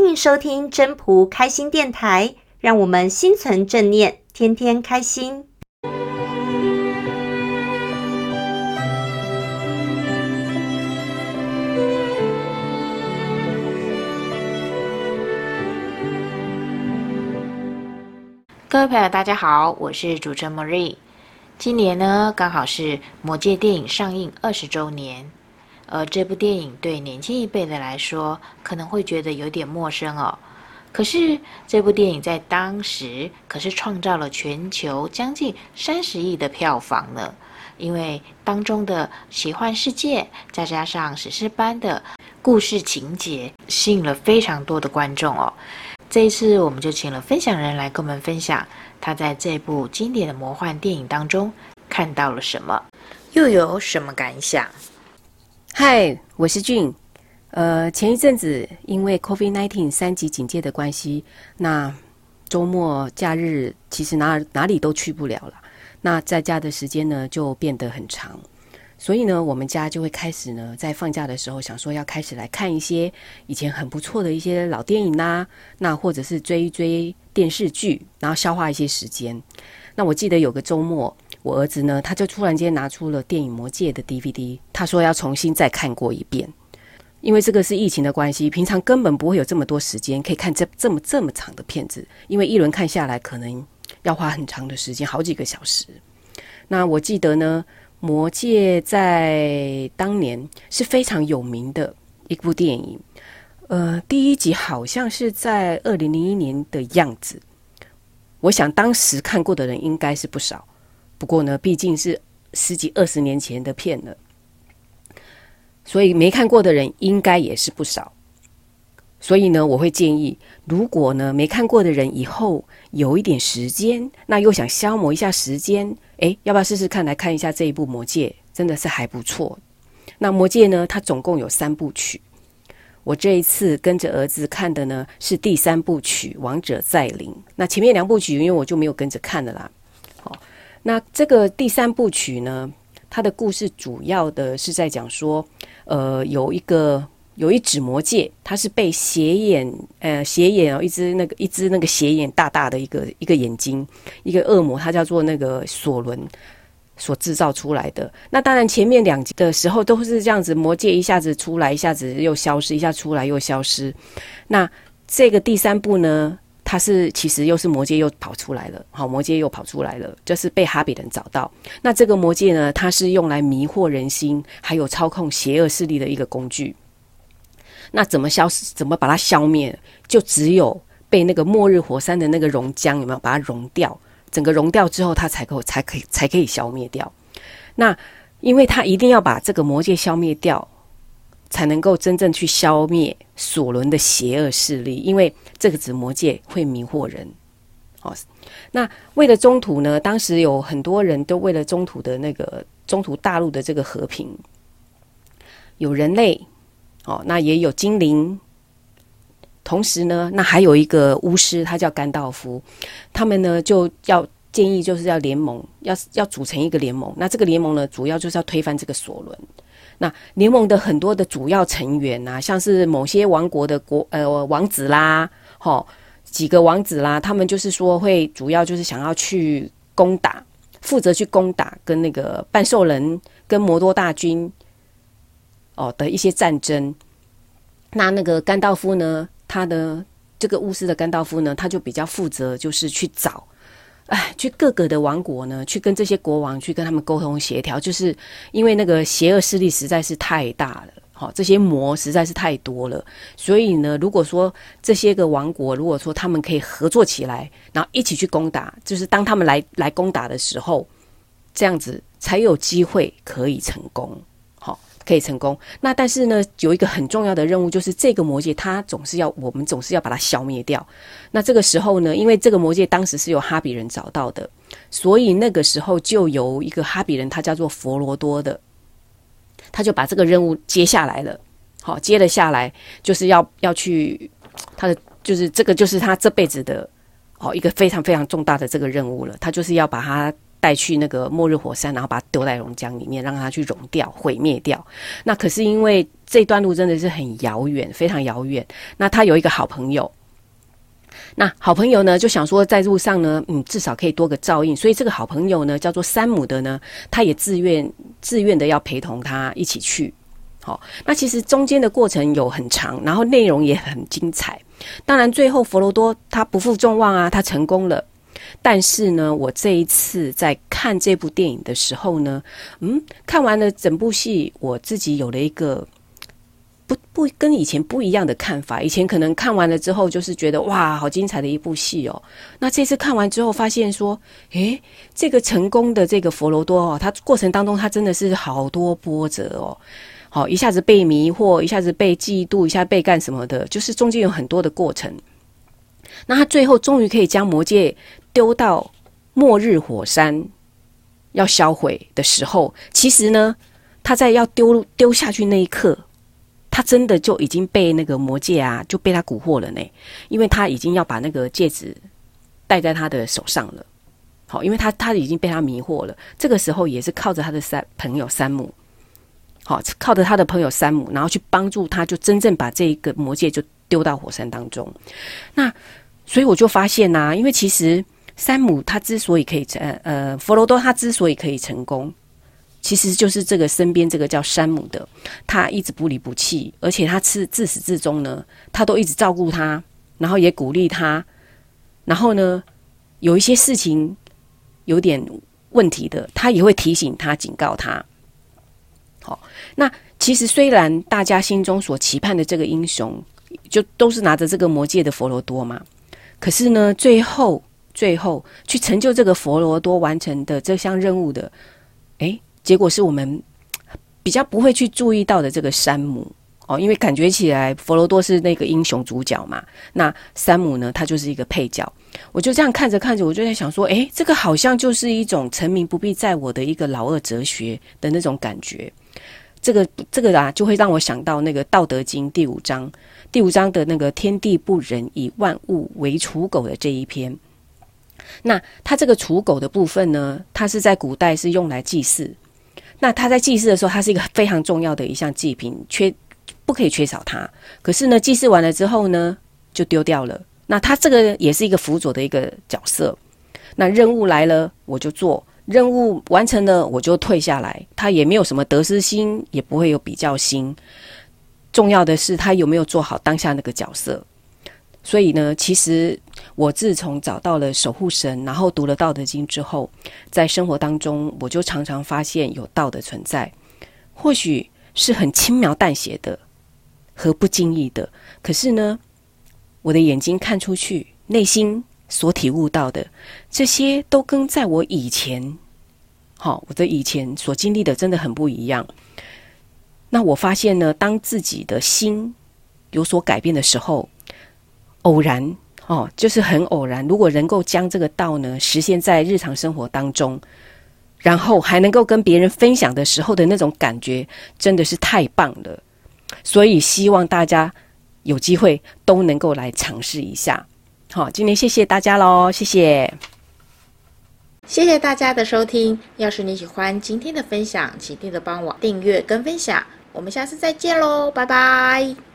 欢迎收听真仆开心电台，让我们心存正念，天天开心。各位朋友，大家好，我是主持人 Marie。今年呢，刚好是《魔戒》电影上映二十周年。而这部电影对年轻一辈的来说，可能会觉得有点陌生哦。可是这部电影在当时可是创造了全球将近三十亿的票房呢。因为当中的奇幻世界，再加上史诗般的故事情节，吸引了非常多的观众哦。这一次，我们就请了分享人来跟我们分享，他在这部经典的魔幻电影当中看到了什么，又有什么感想。嗨，我是俊。呃，前一阵子因为 COVID-19 三级警戒的关系，那周末假日其实哪哪里都去不了了。那在家的时间呢就变得很长，所以呢，我们家就会开始呢在放假的时候想说要开始来看一些以前很不错的一些老电影呐、啊，那或者是追一追电视剧，然后消化一些时间。那我记得有个周末。我儿子呢，他就突然间拿出了电影《魔戒》的 DVD，他说要重新再看过一遍，因为这个是疫情的关系，平常根本不会有这么多时间可以看这这么这么长的片子，因为一轮看下来可能要花很长的时间，好几个小时。那我记得呢，《魔戒》在当年是非常有名的一部电影，呃，第一集好像是在二零零一年的样子，我想当时看过的人应该是不少。不过呢，毕竟是十几二十年前的片了，所以没看过的人应该也是不少。所以呢，我会建议，如果呢没看过的人以后有一点时间，那又想消磨一下时间，诶，要不要试试看来看一下这一部《魔戒》？真的是还不错。那《魔戒》呢，它总共有三部曲。我这一次跟着儿子看的呢是第三部曲《王者再临》。那前面两部曲，因为我就没有跟着看了啦。那这个第三部曲呢，它的故事主要的是在讲说，呃，有一个有一只魔戒，它是被斜眼，呃，斜眼哦，一只那个一只那个斜眼大大的一个一个眼睛，一个恶魔，它叫做那个索伦所制造出来的。那当然前面两集的时候都是这样子，魔戒一下子出来，一下子又消失，一下出来又消失。那这个第三部呢？他是其实又是魔戒又跑出来了，好，魔戒又跑出来了，就是被哈比人找到。那这个魔戒呢，它是用来迷惑人心，还有操控邪恶势力的一个工具。那怎么消失？怎么把它消灭？就只有被那个末日火山的那个熔浆有没有把它熔掉？整个熔掉之后，它才够才可以才可以消灭掉。那因为它一定要把这个魔戒消灭掉。才能够真正去消灭索伦的邪恶势力，因为这个纸魔戒会迷惑人。哦，那为了中土呢，当时有很多人都为了中土的那个中土大陆的这个和平，有人类，哦，那也有精灵，同时呢，那还有一个巫师，他叫甘道夫，他们呢就要建议就是要联盟，要要组成一个联盟。那这个联盟呢，主要就是要推翻这个索伦。那联盟的很多的主要成员呐、啊，像是某些王国的国呃王子啦，齁几个王子啦，他们就是说会主要就是想要去攻打，负责去攻打跟那个半兽人跟摩多大军哦的一些战争。那那个甘道夫呢，他的这个巫师的甘道夫呢，他就比较负责就是去找。哎，去各个的王国呢，去跟这些国王去跟他们沟通协调，就是因为那个邪恶势力实在是太大了，好，这些魔实在是太多了，所以呢，如果说这些个王国，如果说他们可以合作起来，然后一起去攻打，就是当他们来来攻打的时候，这样子才有机会可以成功。可以成功。那但是呢，有一个很重要的任务，就是这个魔戒它总是要我们总是要把它消灭掉。那这个时候呢，因为这个魔戒当时是由哈比人找到的，所以那个时候就由一个哈比人，他叫做佛罗多的，他就把这个任务接下来了。好，接了下来，就是要要去他的，就是这个就是他这辈子的哦一个非常非常重大的这个任务了。他就是要把它带去那个末日火山，然后把它丢在熔浆里面，让它去熔掉、毁灭掉。那可是因为这段路真的是很遥远，非常遥远。那他有一个好朋友，那好朋友呢就想说，在路上呢，嗯，至少可以多个照应。所以这个好朋友呢，叫做山姆的呢，他也自愿自愿的要陪同他一起去。好，那其实中间的过程有很长，然后内容也很精彩。当然，最后佛罗多他不负众望啊，他成功了。但是呢，我这一次在看这部电影的时候呢，嗯，看完了整部戏，我自己有了一个不不跟以前不一样的看法。以前可能看完了之后，就是觉得哇，好精彩的一部戏哦。那这次看完之后，发现说，诶，这个成功的这个佛罗多哦，他过程当中他真的是好多波折哦。好，一下子被迷惑，一下子被嫉妒，一下被干什么的，就是中间有很多的过程。那他最后终于可以将魔戒丢到末日火山要销毁的时候，其实呢，他在要丢丢下去那一刻，他真的就已经被那个魔戒啊，就被他蛊惑了呢，因为他已经要把那个戒指戴在他的手上了。好，因为他他已经被他迷惑了。这个时候也是靠着他的三朋友山姆。好，靠着他的朋友山姆，然后去帮助他，就真正把这一个魔戒就丢到火山当中。那所以我就发现呐、啊，因为其实山姆他之所以可以成，呃，佛罗多他之所以可以成功，其实就是这个身边这个叫山姆的，他一直不离不弃，而且他自自始至终呢，他都一直照顾他，然后也鼓励他，然后呢，有一些事情有点问题的，他也会提醒他，警告他。好那其实虽然大家心中所期盼的这个英雄，就都是拿着这个魔戒的佛罗多嘛，可是呢，最后最后去成就这个佛罗多完成的这项任务的，诶，结果是我们比较不会去注意到的这个山姆哦，因为感觉起来佛罗多是那个英雄主角嘛，那山姆呢，他就是一个配角。我就这样看着看着，我就在想说，诶，这个好像就是一种成名不必在我的一个老二哲学的那种感觉。这个这个啊，就会让我想到那个《道德经》第五章，第五章的那个“天地不仁，以万物为刍狗”的这一篇。那它这个刍狗的部分呢，它是在古代是用来祭祀。那它在祭祀的时候，它是一个非常重要的一项祭品，缺不可以缺少它。可是呢，祭祀完了之后呢，就丢掉了。那它这个也是一个辅佐的一个角色。那任务来了，我就做。任务完成了，我就退下来。他也没有什么得失心，也不会有比较心。重要的是他有没有做好当下那个角色。所以呢，其实我自从找到了守护神，然后读了《道德经》之后，在生活当中，我就常常发现有道的存在。或许是很轻描淡写的和不经意的，可是呢，我的眼睛看出去，内心。所体悟到的这些，都跟在我以前，好，我的以前所经历的真的很不一样。那我发现呢，当自己的心有所改变的时候，偶然哦，就是很偶然。如果能够将这个道呢实现在日常生活当中，然后还能够跟别人分享的时候的那种感觉，真的是太棒了。所以希望大家有机会都能够来尝试一下。好，今天谢谢大家喽，谢谢，谢谢大家的收听。要是你喜欢今天的分享，请记得帮我订阅跟分享。我们下次再见喽，拜拜。